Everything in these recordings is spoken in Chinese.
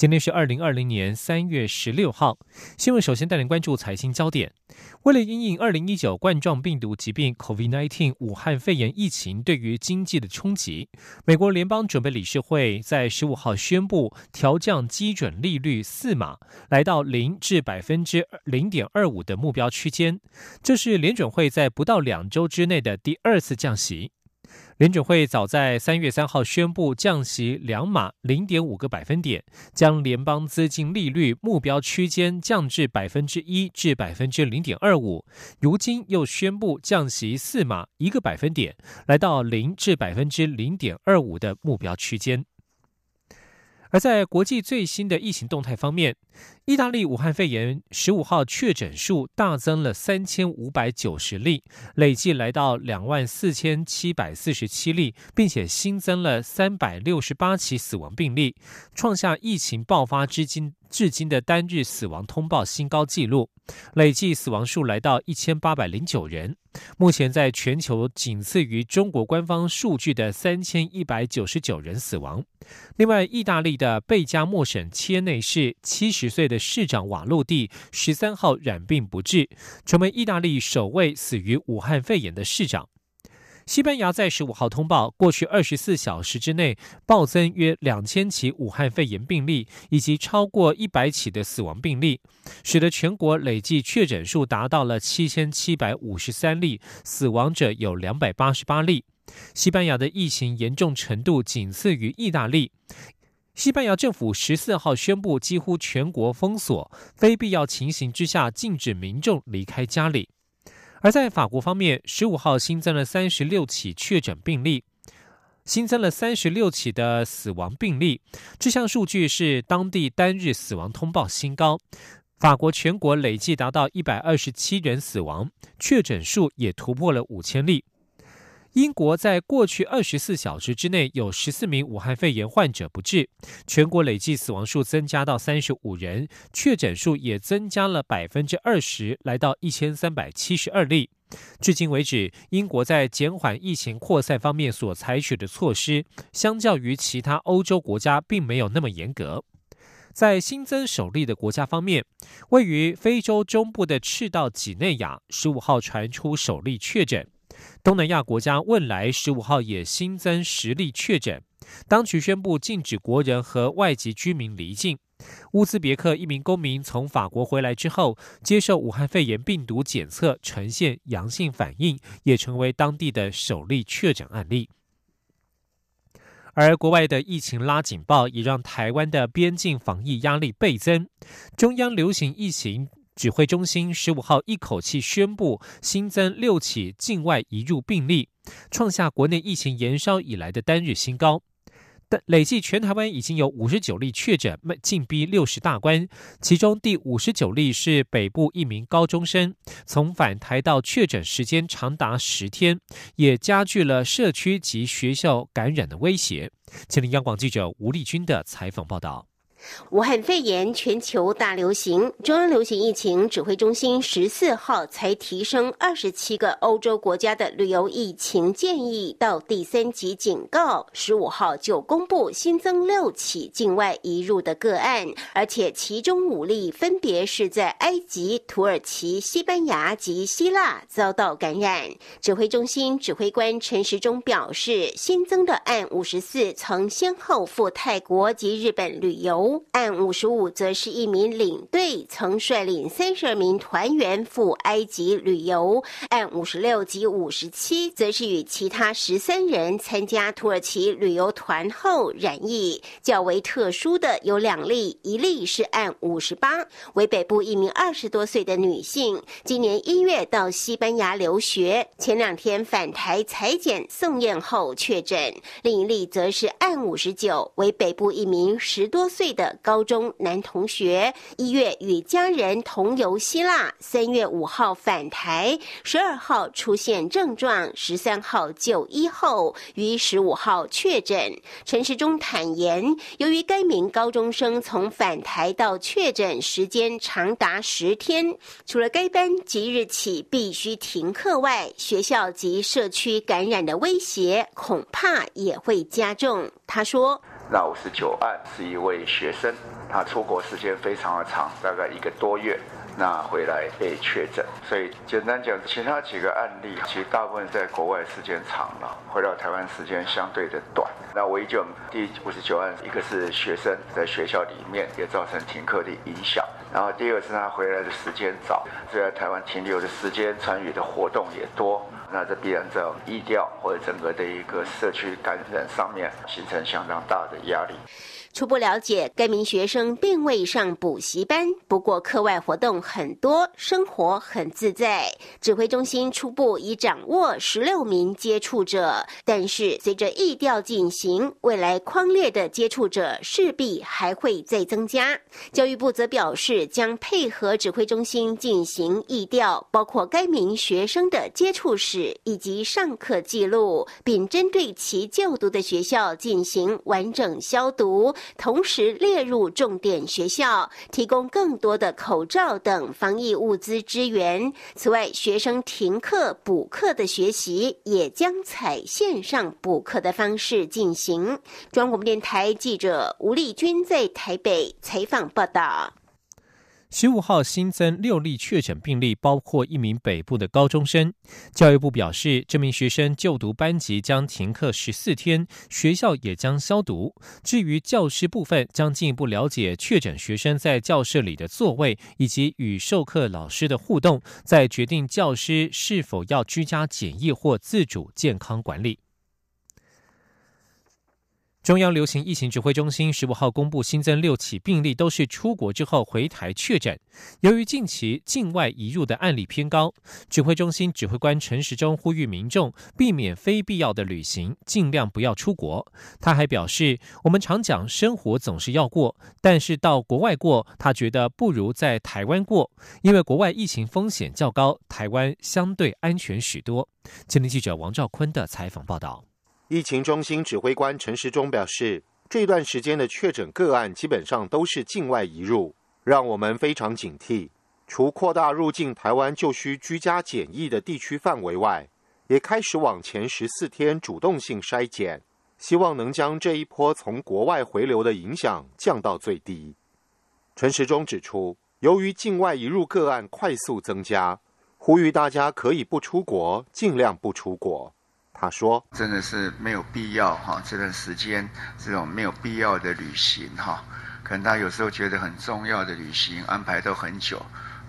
今天是二零二零年三月十六号。新闻首先带您关注财经焦点。为了应应二零一九冠状病毒疾病 （COVID-19） 武汉肺炎疫情对于经济的冲击，美国联邦准备理事会在十五号宣布调降基准利率四码，来到零至百分之零点二五的目标区间。这是联准会在不到两周之内的第二次降息。联准会早在三月三号宣布降息两码零点五个百分点，将联邦资金利率目标区间降至百分之一至百分之零点二五。如今又宣布降息四码一个百分点，来到零至百分之零点二五的目标区间。而在国际最新的疫情动态方面，意大利武汉肺炎十五号确诊数大增了三千五百九十例，累计来到两万四千七百四十七例，并且新增了三百六十八起死亡病例，创下疫情爆发至今至今的单日死亡通报新高纪录，累计死亡数来到一千八百零九人。目前在全球仅次于中国官方数据的三千一百九十九人死亡。另外，意大利的贝加莫省切内市七十岁的市长瓦洛蒂十三号染病不治，成为意大利首位死于武汉肺炎的市长。西班牙在十五号通报，过去二十四小时之内暴增约两千起武汉肺炎病例，以及超过一百起的死亡病例，使得全国累计确诊数达到了七千七百五十三例，死亡者有两百八十八例。西班牙的疫情严重程度仅次于意大利。西班牙政府十四号宣布，几乎全国封锁，非必要情形之下禁止民众离开家里。而在法国方面，十五号新增了三十六起确诊病例，新增了三十六起的死亡病例。这项数据是当地单日死亡通报新高。法国全国累计达到一百二十七人死亡，确诊数也突破了五千例。英国在过去二十四小时之内有十四名武汉肺炎患者不治，全国累计死亡数增加到三十五人，确诊数也增加了百分之二十，来到一千三百七十二例。至今为止，英国在减缓疫情扩散方面所采取的措施，相较于其他欧洲国家，并没有那么严格。在新增首例的国家方面，位于非洲中部的赤道几内亚，十五号传出首例确诊。东南亚国家汶莱十五号也新增十例确诊，当局宣布禁止国人和外籍居民离境。乌兹别克一名公民从法国回来之后，接受武汉肺炎病毒检测呈现阳性反应，也成为当地的首例确诊案例。而国外的疫情拉警报，也让台湾的边境防疫压力倍增。中央流行疫情。指挥中心十五号一口气宣布新增六起境外移入病例，创下国内疫情延烧以来的单日新高。但累计全台湾已经有五十九例确诊，进逼六十大关。其中第五十九例是北部一名高中生，从返台到确诊时间长达十天，也加剧了社区及学校感染的威胁。请林央广记者吴丽君的采访报道。武汉肺炎全球大流行，中央流行疫情指挥中心十四号才提升二十七个欧洲国家的旅游疫情建议到第三级警告，十五号就公布新增六起境外移入的个案，而且其中五例分别是在埃及、土耳其、西班牙及希腊遭到感染。指挥中心指挥官陈时中表示，新增的案五十四曾先后赴泰国及日本旅游。案五十五则是一名领队曾率领三十二名团员赴埃及旅游，案五十六及五十七则是与其他十三人参加土耳其旅游团后染疫。较为特殊的有两例，一例是案五十八，为北部一名二十多岁的女性，今年一月到西班牙留学，前两天返台裁剪送验后确诊；另一例则是案五十九，为北部一名十多岁的。的高中男同学，一月与家人同游希腊，三月五号返台，十二号出现症状，十三号就医后，于十五号确诊。陈时中坦言，由于该名高中生从返台到确诊时间长达十天，除了该班即日起必须停课外，学校及社区感染的威胁恐怕也会加重。他说。那五十九案是一位学生，他出国时间非常的长，大概一个多月，那回来被确诊。所以简单讲，其他几个案例其实大部分在国外时间长了，回到台湾时间相对的短。那唯一就第五十九案，一个是学生在学校里面也造成停课的影响，然后第二个是他回来的时间早，所以在台湾停留的时间、参与的活动也多。那这必然在医调或者整个的一个社区感染上面形成相当大的压力。初步了解，该名学生并未上补习班，不过课外活动很多，生活很自在。指挥中心初步已掌握十六名接触者，但是随着疫调进行，未来框列的接触者势必还会再增加。教育部则表示，将配合指挥中心进行疫调，包括该名学生的接触史以及上课记录，并针对其就读的学校进行完整消毒。同时列入重点学校，提供更多的口罩等防疫物资支援。此外，学生停课补课的学习也将采线上补课的方式进行。中央广播电台记者吴丽君在台北采访报道。十五号新增六例确诊病例，包括一名北部的高中生。教育部表示，这名学生就读班级将停课十四天，学校也将消毒。至于教师部分，将进一步了解确诊学生在教室里的座位以及与授课老师的互动，再决定教师是否要居家检疫或自主健康管理。中央流行疫情指挥中心十五号公布新增六起病例，都是出国之后回台确诊。由于近期境外移入的案例偏高，指挥中心指挥官陈时中呼吁民众避免非必要的旅行，尽量不要出国。他还表示，我们常讲生活总是要过，但是到国外过，他觉得不如在台湾过，因为国外疫情风险较高，台湾相对安全许多。今天记者王兆坤的采访报道。疫情中心指挥官陈时中表示，这段时间的确诊个案基本上都是境外移入，让我们非常警惕。除扩大入境台湾就需居家检疫的地区范围外，也开始往前十四天主动性筛检，希望能将这一波从国外回流的影响降到最低。陈时中指出，由于境外移入个案快速增加，呼吁大家可以不出国，尽量不出国。他说：“真的是没有必要哈，这段时间这种没有必要的旅行哈，可能他有时候觉得很重要的旅行安排都很久，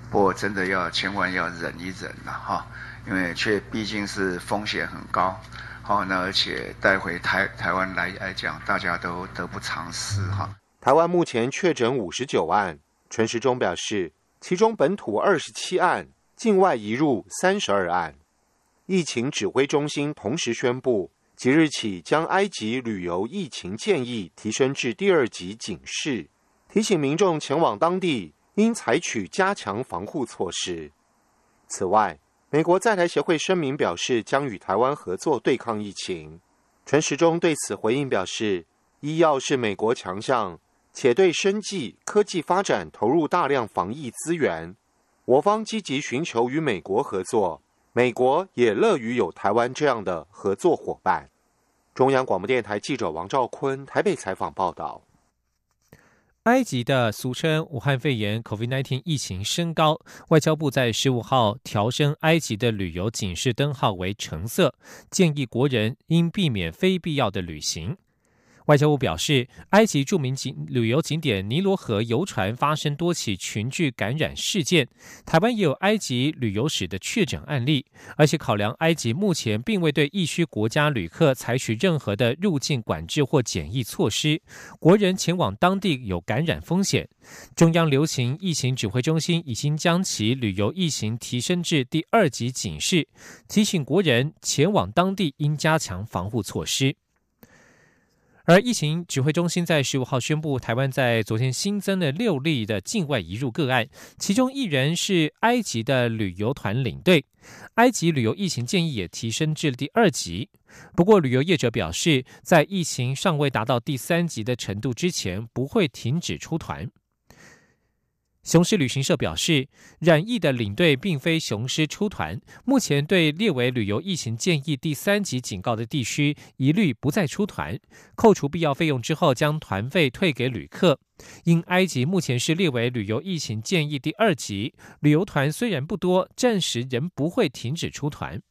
不过真的要千万要忍一忍了哈，因为却毕竟是风险很高，好，那而且带回台台湾来来讲，大家都得不偿失哈。台湾目前确诊五十九案，陈时中表示，其中本土二十七案，境外移入三十二案。”疫情指挥中心同时宣布，即日起将埃及旅游疫情建议提升至第二级警示，提醒民众前往当地应采取加强防护措施。此外，美国在台协会声明表示，将与台湾合作对抗疫情。陈时中对此回应表示，医药是美国强项，且对生技科技发展投入大量防疫资源，我方积极寻求与美国合作。美国也乐于有台湾这样的合作伙伴。中央广播电台记者王兆坤台北采访报道：埃及的俗称武汉肺炎 （COVID-19） 疫情升高，外交部在十五号调升埃及的旅游警示灯号为橙色，建议国人应避免非必要的旅行。外交部表示，埃及著名景旅游景点尼罗河游船发生多起群聚感染事件，台湾也有埃及旅游史的确诊案例，而且考量埃及目前并未对疫区国家旅客采取任何的入境管制或检疫措施，国人前往当地有感染风险。中央流行疫情指挥中心已经将其旅游疫情提升至第二级警示，提醒国人前往当地应加强防护措施。而疫情指挥中心在十五号宣布，台湾在昨天新增了六例的境外移入个案，其中一人是埃及的旅游团领队。埃及旅游疫情建议也提升至第二级。不过，旅游业者表示，在疫情尚未达到第三级的程度之前，不会停止出团。雄狮旅行社表示，染疫的领队并非雄狮出团，目前对列为旅游疫情建议第三级警告的地区，一律不再出团。扣除必要费用之后，将团费退给旅客。因埃及目前是列为旅游疫情建议第二级，旅游团虽然不多，暂时仍不会停止出团。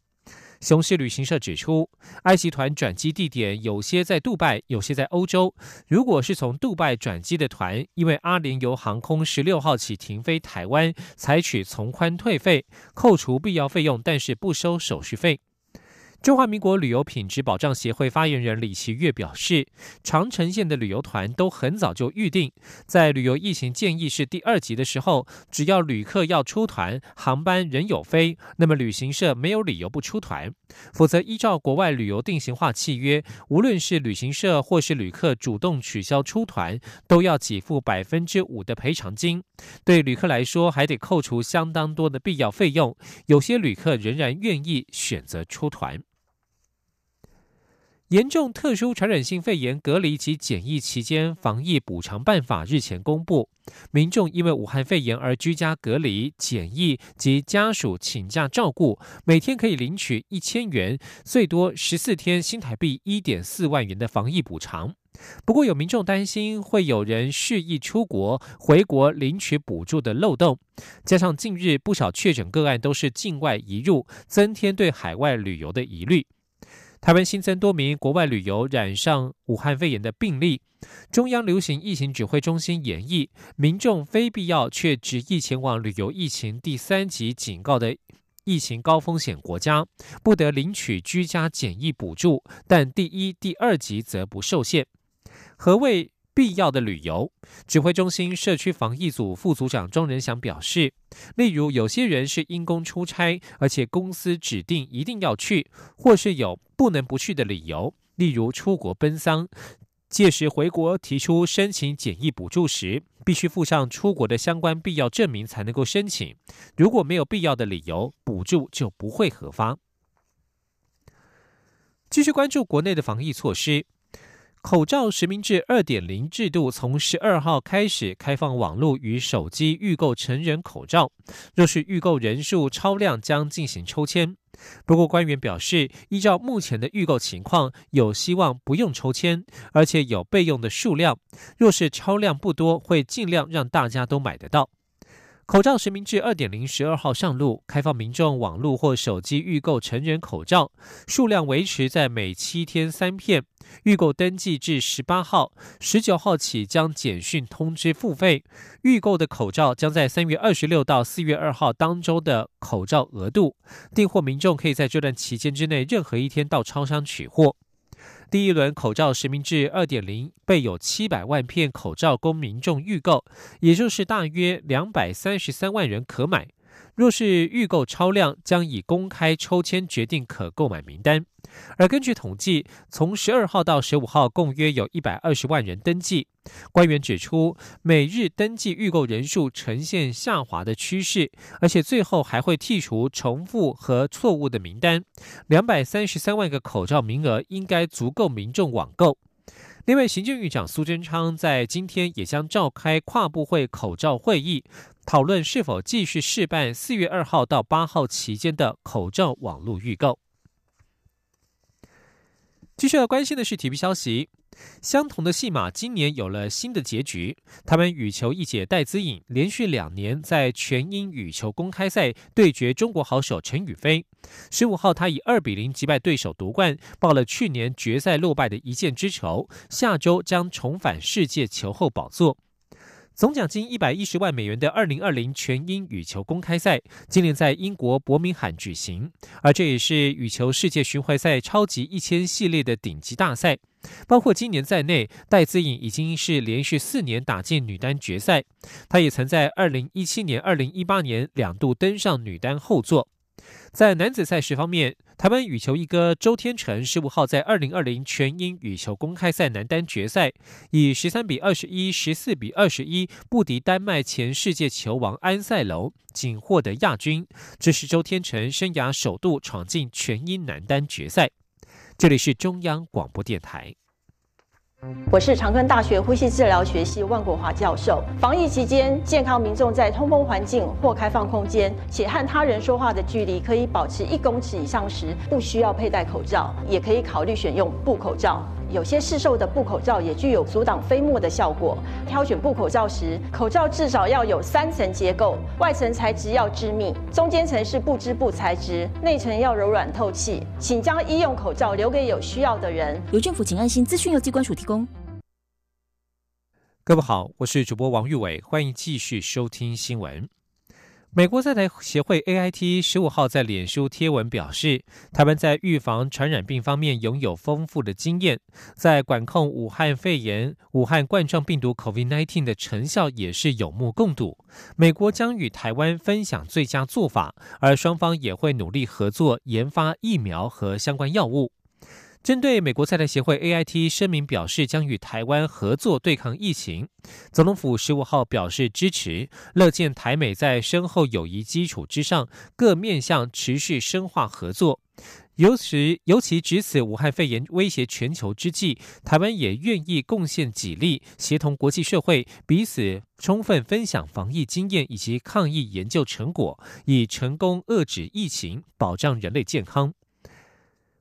雄狮旅行社指出，埃及团转机地点有些在杜拜，有些在欧洲。如果是从杜拜转机的团，因为阿联酋航空十六号起停飞台湾，采取从宽退费，扣除必要费用，但是不收手续费。中华民国旅游品质保障协会发言人李奇月表示，长城线的旅游团都很早就预定，在旅游疫情建议是第二级的时候，只要旅客要出团，航班仍有飞，那么旅行社没有理由不出团。否则，依照国外旅游定型化契约，无论是旅行社或是旅客主动取消出团，都要给付百分之五的赔偿金。对旅客来说，还得扣除相当多的必要费用。有些旅客仍然愿意选择出团。严重特殊传染性肺炎隔离及检疫期间防疫补偿办法日前公布，民众因为武汉肺炎而居家隔离、检疫及家属请假照顾，每天可以领取一千元，最多十四天新台币一点四万元的防疫补偿。不过有民众担心会有人蓄意出国回国领取补助的漏洞，加上近日不少确诊个案都是境外移入，增添对海外旅游的疑虑。台湾新增多名国外旅游染上武汉肺炎的病例，中央流行疫情指挥中心演绎，民众非必要却执意前往旅游疫情第三级警告的疫情高风险国家，不得领取居家检疫补助，但第一、第二级则不受限。何谓？必要的旅游，指挥中心社区防疫组副组长庄仁祥表示，例如有些人是因公出差，而且公司指定一定要去，或是有不能不去的理由，例如出国奔丧，届时回国提出申请检疫补助时，必须附上出国的相关必要证明才能够申请。如果没有必要的理由，补助就不会核发。继续关注国内的防疫措施。口罩实名制二点零制度从十二号开始开放网络与手机预购成人口罩，若是预购人数超量，将进行抽签。不过官员表示，依照目前的预购情况，有希望不用抽签，而且有备用的数量。若是超量不多，会尽量让大家都买得到。口罩实名制二点零十二号上路，开放民众网络或手机预购成人口罩，数量维持在每七天三片。预购登记至十八号，十九号起将简讯通知付费。预购的口罩将在三月二十六到四月二号当周的口罩额度订货，民众可以在这段期间之内任何一天到超商取货。第一轮口罩实名制二点零备有七百万片口罩供民众预购，也就是大约两百三十三万人可买。若是预购超量，将以公开抽签决定可购买名单。而根据统计，从十二号到十五号，共约有一百二十万人登记。官员指出，每日登记预购人数呈现下滑的趋势，而且最后还会剔除重复和错误的名单。两百三十三万个口罩名额应该足够民众网购。另外，行政院长苏贞昌在今天也将召开跨部会口罩会议，讨论是否继续试办四月二号到八号期间的口罩网络预购。继续要关心的是体育消息，相同的戏码今年有了新的结局。他们羽球一姐戴资颖连续两年在全英羽球公开赛对决中国好手陈雨菲。十五号，他以二比零击败对手夺冠，报了去年决赛落败的一箭之仇。下周将重返世界球后宝座。总奖金一百一十万美元的二零二零全英羽球公开赛，今年在英国伯明翰举行，而这也是羽球世界巡回赛超级一千系列的顶级大赛。包括今年在内，戴资颖已经是连续四年打进女单决赛。她也曾在二零一七年、二零一八年两度登上女单后座。在男子赛事方面，台湾羽球一哥周天成十五号在二零二零全英羽球公开赛男单决赛，以十三比二十一、十四比二十一不敌丹麦前世界球王安塞龙，仅获得亚军。这是周天成生涯首度闯进全英男单决赛。这里是中央广播电台。我是长庚大学呼吸治疗学系万国华教授。防疫期间，健康民众在通风环境或开放空间，且和他人说话的距离可以保持一公尺以上时，不需要佩戴口罩，也可以考虑选用布口罩。有些市售的布口罩也具有阻挡飞沫的效果。挑选布口罩时，口罩至少要有三层结构，外层材质要致密，中间层是布织布材质，内层要柔软透气。请将医用口罩留给有需要的人。由政府请安心资讯由机关署提供。各位好，我是主播王玉伟，欢迎继续收听新闻。美国在台协会 AIT 十五号在脸书贴文表示，台湾在预防传染病方面拥有丰富的经验，在管控武汉肺炎、武汉冠状病毒 COVID-19 的成效也是有目共睹。美国将与台湾分享最佳做法，而双方也会努力合作研发疫苗和相关药物。针对美国在台协会 AIT 声明表示将与台湾合作对抗疫情，总统府十五号表示支持，乐见台美在深厚友谊基础之上，各面向持续深化合作。尤其尤其值此武汉肺炎威胁全球之际，台湾也愿意贡献己力，协同国际社会彼此充分分享防疫经验以及抗疫研究成果，以成功遏止疫情，保障人类健康。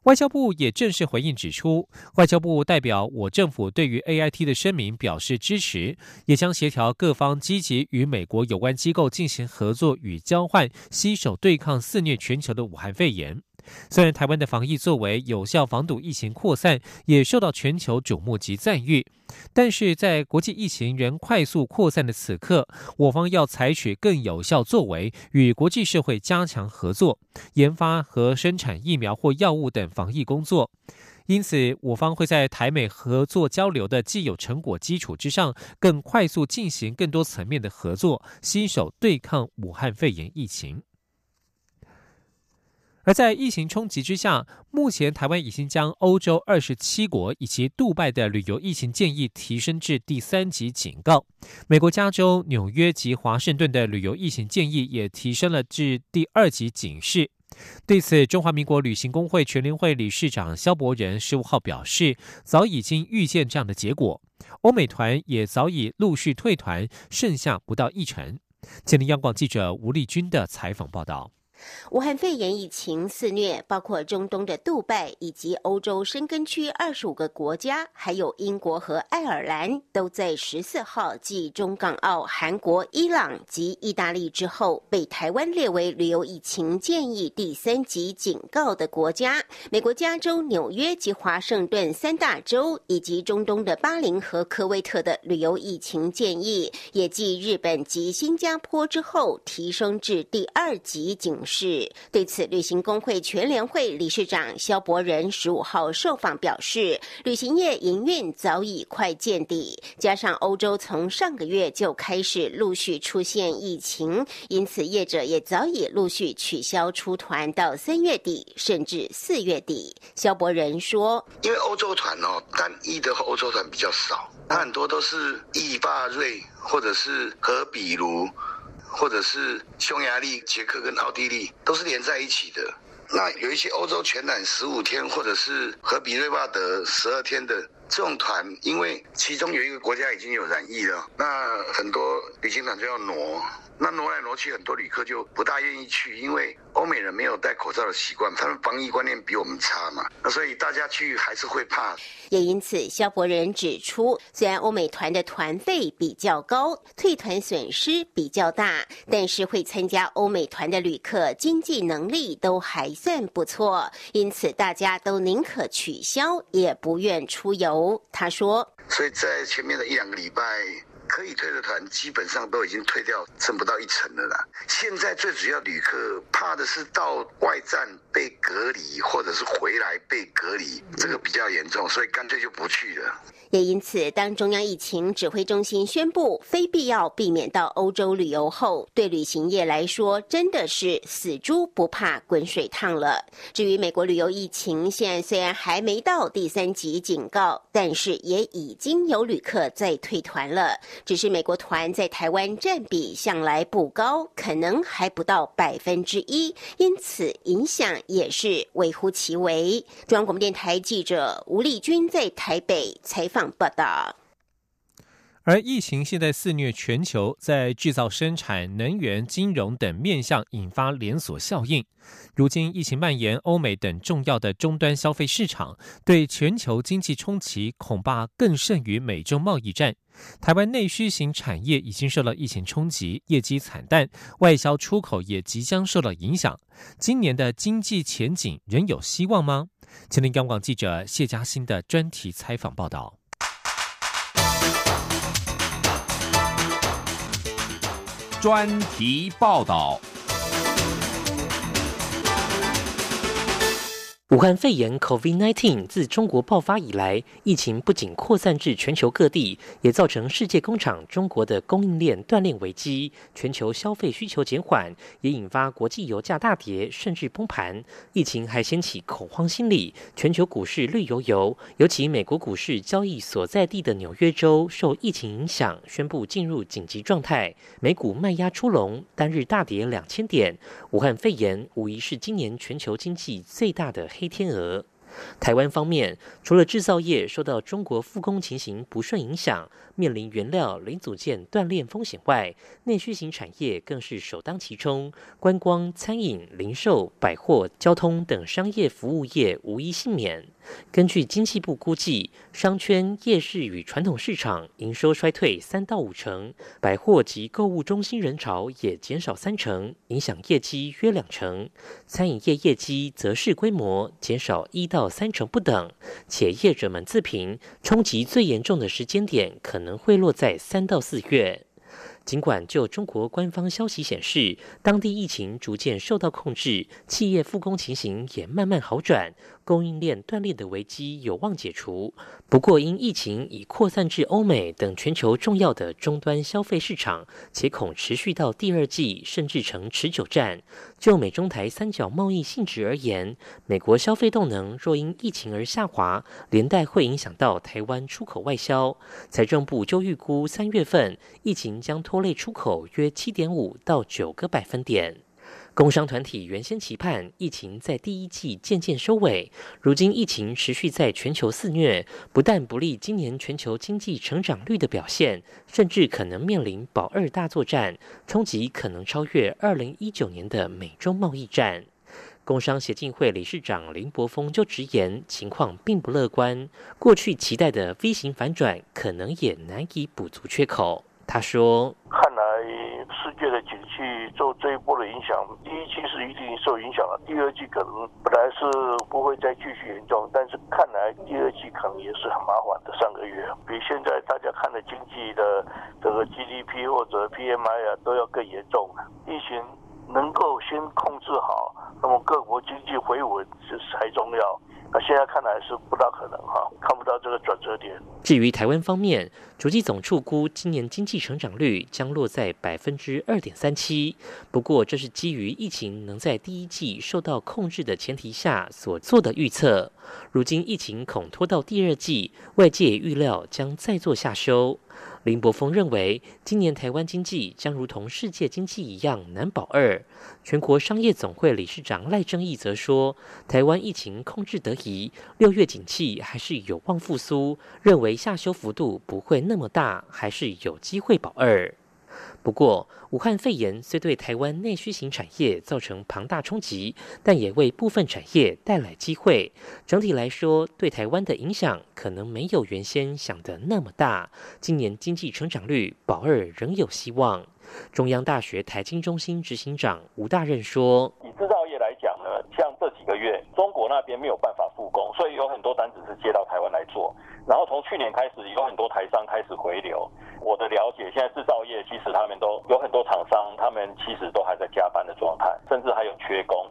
外交部也正式回应指出，外交部代表我政府对于 A I T 的声明表示支持，也将协调各方积极与美国有关机构进行合作与交换，携手对抗肆虐全球的武汉肺炎。虽然台湾的防疫作为有效防堵疫情扩散，也受到全球瞩目及赞誉，但是在国际疫情仍快速扩散的此刻，我方要采取更有效作为，与国际社会加强合作，研发和生产疫苗或药物等防疫工作。因此，我方会在台美合作交流的既有成果基础之上，更快速进行更多层面的合作，携手对抗武汉肺炎疫情。而在疫情冲击之下，目前台湾已经将欧洲二十七国以及杜拜的旅游疫情建议提升至第三级警告。美国加州、纽约及华盛顿的旅游疫情建议也提升了至第二级警示。对此，中华民国旅行工会全联会理事长肖伯仁十五号表示，早已经预见这样的结果，欧美团也早已陆续退团，剩下不到一成。吉林央广记者吴丽君的采访报道。武汉肺炎疫情肆虐，包括中东的杜拜以及欧洲深根区二十五个国家，还有英国和爱尔兰，都在十四号继中港澳、韩国、伊朗及意大利之后，被台湾列为旅游疫情建议第三级警告的国家。美国加州、纽约及华盛顿三大州，以及中东的巴林和科威特的旅游疫情建议，也继日本及新加坡之后，提升至第二级警。是对此，旅行工会全联会理事长肖伯仁十五号受访表示，旅行业营运早已快见底，加上欧洲从上个月就开始陆续出现疫情，因此业者也早已陆续取消出团到三月底甚至四月底。肖伯仁说：“因为欧洲团哦，单一的欧洲团比较少，它很多都是意法瑞或者是和比如。”或者是匈牙利、捷克跟奥地利都是连在一起的。那有一些欧洲全览十五天，或者是和比瑞巴德十二天的这种团，因为其中有一个国家已经有染疫了，那很多旅行团就要挪。那挪来挪去，很多旅客就不大愿意去，因为欧美人没有戴口罩的习惯，他们防疫观念比我们差嘛。那所以大家去还是会怕。也因此，肖伯仁指出，虽然欧美团的团费比较高，退团损失比较大，但是会参加欧美团的旅客经济能力都还算不错，因此大家都宁可取消，也不愿出游。他说：“所以在前面的一两个礼拜。”可以退的团基本上都已经退掉，剩不到一成了啦。现在最主要旅客怕的是到外站被隔离，或者是回来被隔离，这个比较严重，所以干脆就不去了。也因此，当中央疫情指挥中心宣布非必要避免到欧洲旅游后，对旅行业来说真的是死猪不怕滚水烫了。至于美国旅游疫情，现在虽然还没到第三级警告，但是也已经有旅客在退团了。只是美国团在台湾占比向来不高，可能还不到百分之一，因此影响也是微乎其微。中央广播电台记者吴丽君在台北采访。报道。而疫情现在肆虐全球，在制造、生产、能源、金融等面向引发连锁效应。如今疫情蔓延，欧美等重要的终端消费市场对全球经济冲击恐怕更甚于美中贸易战。台湾内需型产业已经受到疫情冲击，业绩惨淡，外销出口也即将受到影响。今年的经济前景仍有希望吗？前听央广记者谢嘉欣的专题采访报道。专题报道。武汉肺炎 （COVID-19） 自中国爆发以来，疫情不仅扩散至全球各地，也造成世界工厂中国的供应链断裂危机，全球消费需求减缓，也引发国际油价大跌，甚至崩盘。疫情还掀起恐慌心理，全球股市绿油油。尤其美国股市交易所在地的纽约州受疫情影响，宣布进入紧急状态，美股卖压出笼，单日大跌两千点。武汉肺炎无疑是今年全球经济最大的。黑天鹅。台湾方面，除了制造业受到中国复工情形不顺影响，面临原料零组件断裂风险外，内需型产业更是首当其冲。观光、餐饮、零售、百货、交通等商业服务业无一幸免。根据经济部估计，商圈、夜市与传统市场营收衰退三到五成，百货及购物中心人潮也减少三成，影响业绩约两成。餐饮业业绩则是规模减少一到三成不等，且业者们自评，冲击最严重的时间点可能会落在三到四月。尽管就中国官方消息显示，当地疫情逐渐受到控制，企业复工情形也慢慢好转。供应链断裂的危机有望解除，不过因疫情已扩散至欧美等全球重要的终端消费市场，且恐持续到第二季，甚至成持久战。就美中台三角贸易性质而言，美国消费动能若因疫情而下滑，连带会影响到台湾出口外销。财政部就预估三月份疫情将拖累出口约七点五到九个百分点。工商团体原先期盼疫情在第一季渐渐收尾，如今疫情持续在全球肆虐，不但不利今年全球经济成长率的表现，甚至可能面临保二大作战，冲击可能超越二零一九年的美中贸易战。工商协进会理事长林柏峰就直言，情况并不乐观，过去期待的 V 型反转可能也难以补足缺口。他说：“看来世界的景气受这一波的影响，第一季是一定受影响了。第二季可能本来是不会再继续严重，但是看来第二季可能也是很麻烦的。上个月比现在大家看的经济的这个 GDP 或者 PMI 啊都要更严重。疫情能够先控制好，那么各国经济回稳是才重要。”那现在看来是不大可能哈，看不到这个转折点。至于台湾方面，主计总处估今年经济成长率将落在百分之二点三七，不过这是基于疫情能在第一季受到控制的前提下所做的预测。如今疫情恐拖到第二季，外界预料将再做下修。林柏峰认为，今年台湾经济将如同世界经济一样难保二。全国商业总会理事长赖正义则说，台湾疫情控制得宜，六月景气还是有望复苏，认为下修幅度不会那么大，还是有机会保二。不过，武汉肺炎虽对台湾内需型产业造成庞大冲击，但也为部分产业带来机会。整体来说，对台湾的影响可能没有原先想的那么大。今年经济成长率保二仍有希望。中央大学台经中心执行长吴大任说：“以制造业来讲呢，像这几个月中国那边没有办法复工，所以有很多单子是接到台湾来做。然后从去年开始，有很多台商开始回流。”我的了解，现在制造业其实他们都有很多厂商，他们其实都还在加班的状态，甚至还有缺工。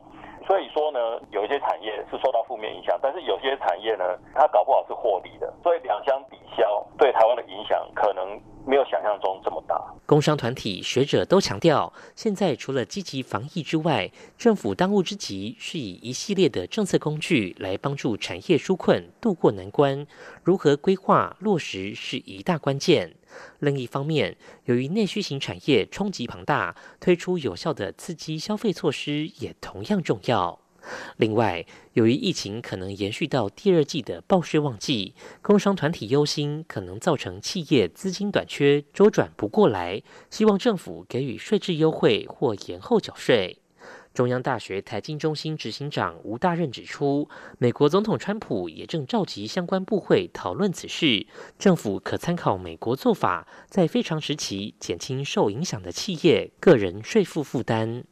所以说呢，有一些产业是受到负面影响，但是有些产业呢，它搞不好是获利的。所以两相抵消，对台湾的影响可能没有想象中这么大。工商团体、学者都强调，现在除了积极防疫之外，政府当务之急是以一系列的政策工具来帮助产业纾困、渡过难关。如何规划落实是一大关键。另一方面，由于内需型产业冲击庞大，推出有效的刺激消费措施也同样重要。另外，由于疫情可能延续到第二季的报税旺季，工商团体忧心可能造成企业资金短缺，周转不过来，希望政府给予税制优惠或延后缴税。中央大学财经中心执行长吴大任指出，美国总统川普也正召集相关部会讨论此事，政府可参考美国做法，在非常时期减轻受影响的企业个人税负负担。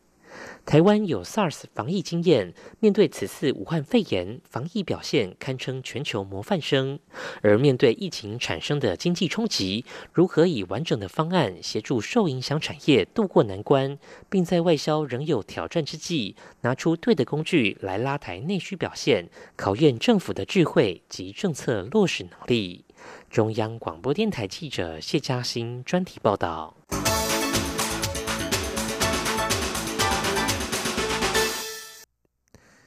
台湾有 SARS 防疫经验，面对此次武汉肺炎，防疫表现堪称全球模范生。而面对疫情产生的经济冲击，如何以完整的方案协助受影响产业渡过难关，并在外销仍有挑战之际，拿出对的工具来拉抬内需表现，考验政府的智慧及政策落实能力。中央广播电台记者谢嘉欣专题报道。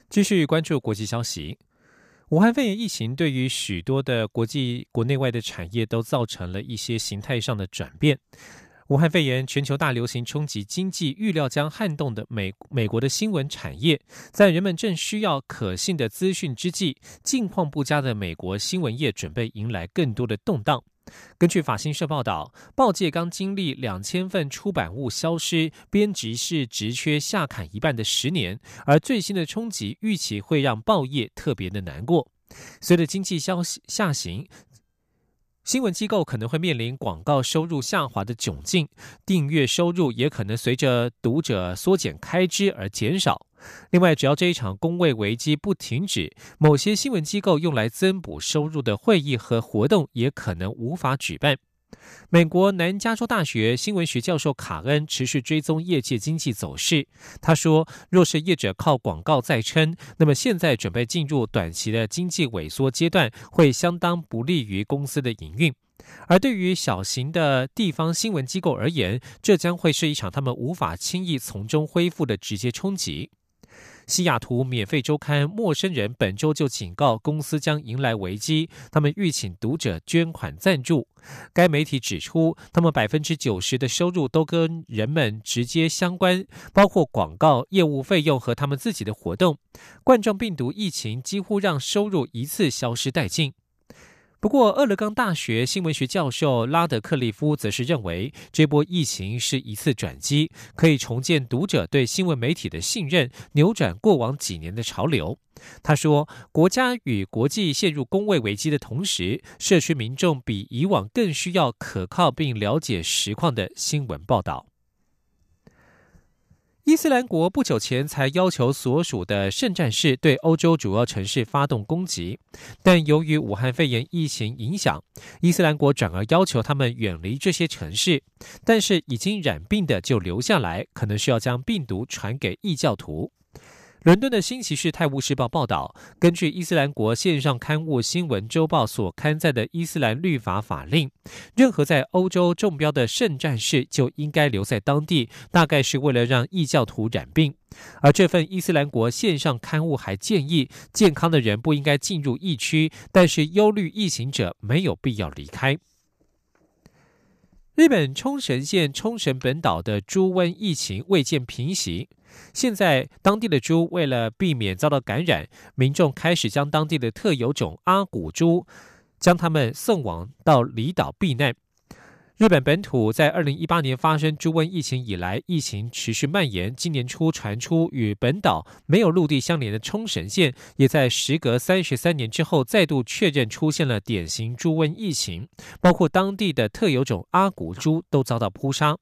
继续关注国际消息，武汉肺炎疫情对于许多的国际国内外的产业都造成了一些形态上的转变。武汉肺炎全球大流行冲击经济，预料将撼动的美美国的新闻产业，在人们正需要可信的资讯之际，境况不佳的美国新闻业准备迎来更多的动荡。根据法新社报道，报界刚经历两千份出版物消失、编辑室职缺下砍一半的十年，而最新的冲击预期会让报业特别的难过。随着经济消息下行，新闻机构可能会面临广告收入下滑的窘境，订阅收入也可能随着读者缩减开支而减少。另外，只要这一场工位危机不停止，某些新闻机构用来增补收入的会议和活动也可能无法举办。美国南加州大学新闻学教授卡恩持续追踪业界经济走势。他说：“若是业者靠广告在撑，那么现在准备进入短期的经济萎缩阶段，会相当不利于公司的营运。而对于小型的地方新闻机构而言，这将会是一场他们无法轻易从中恢复的直接冲击。”西雅图免费周刊《陌生人》本周就警告公司将迎来危机，他们欲请读者捐款赞助。该媒体指出，他们百分之九十的收入都跟人们直接相关，包括广告、业务费用和他们自己的活动。冠状病毒疫情几乎让收入一次消失殆尽。不过，俄勒冈大学新闻学教授拉德克利夫则是认为，这波疫情是一次转机，可以重建读者对新闻媒体的信任，扭转过往几年的潮流。他说：“国家与国际陷入工位危机的同时，社区民众比以往更需要可靠并了解实况的新闻报道。”伊斯兰国不久前才要求所属的圣战士对欧洲主要城市发动攻击，但由于武汉肺炎疫情影响，伊斯兰国转而要求他们远离这些城市。但是已经染病的就留下来，可能需要将病毒传给异教徒。伦敦的《新奇士泰晤士报》报道，根据伊斯兰国线上刊物《新闻周报》所刊载的伊斯兰律法法令，任何在欧洲中标的圣战士就应该留在当地，大概是为了让异教徒染病。而这份伊斯兰国线上刊物还建议，健康的人不应该进入疫区，但是忧虑疫情者没有必要离开。日本冲绳县冲绳本岛的猪瘟疫情未见平息。现在，当地的猪为了避免遭到感染，民众开始将当地的特有种阿古猪，将它们送往到离岛避难。日本本土在二零一八年发生猪瘟疫情以来，疫情持续蔓延。今年初传出与本岛没有陆地相连的冲绳县，也在时隔三十三年之后再度确认出现了典型猪瘟疫情，包括当地的特有种阿古猪都遭到扑杀。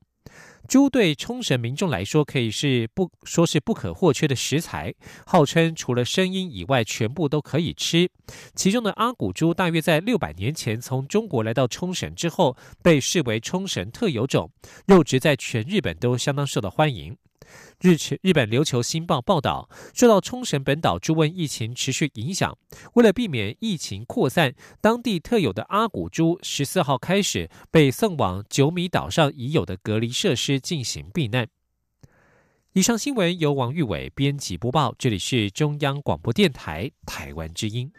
猪对冲绳民众来说可以是不说是不可或缺的食材，号称除了声音以外，全部都可以吃。其中的阿古猪大约在六百年前从中国来到冲绳之后，被视为冲绳特有种，肉质在全日本都相当受到欢迎。日日日本琉球新报报道，受到冲绳本岛猪瘟疫情持续影响，为了避免疫情扩散，当地特有的阿古猪十四号开始被送往九米岛上已有的隔离设施进行避难。以上新闻由王玉伟编辑播报，这里是中央广播电台台湾之音。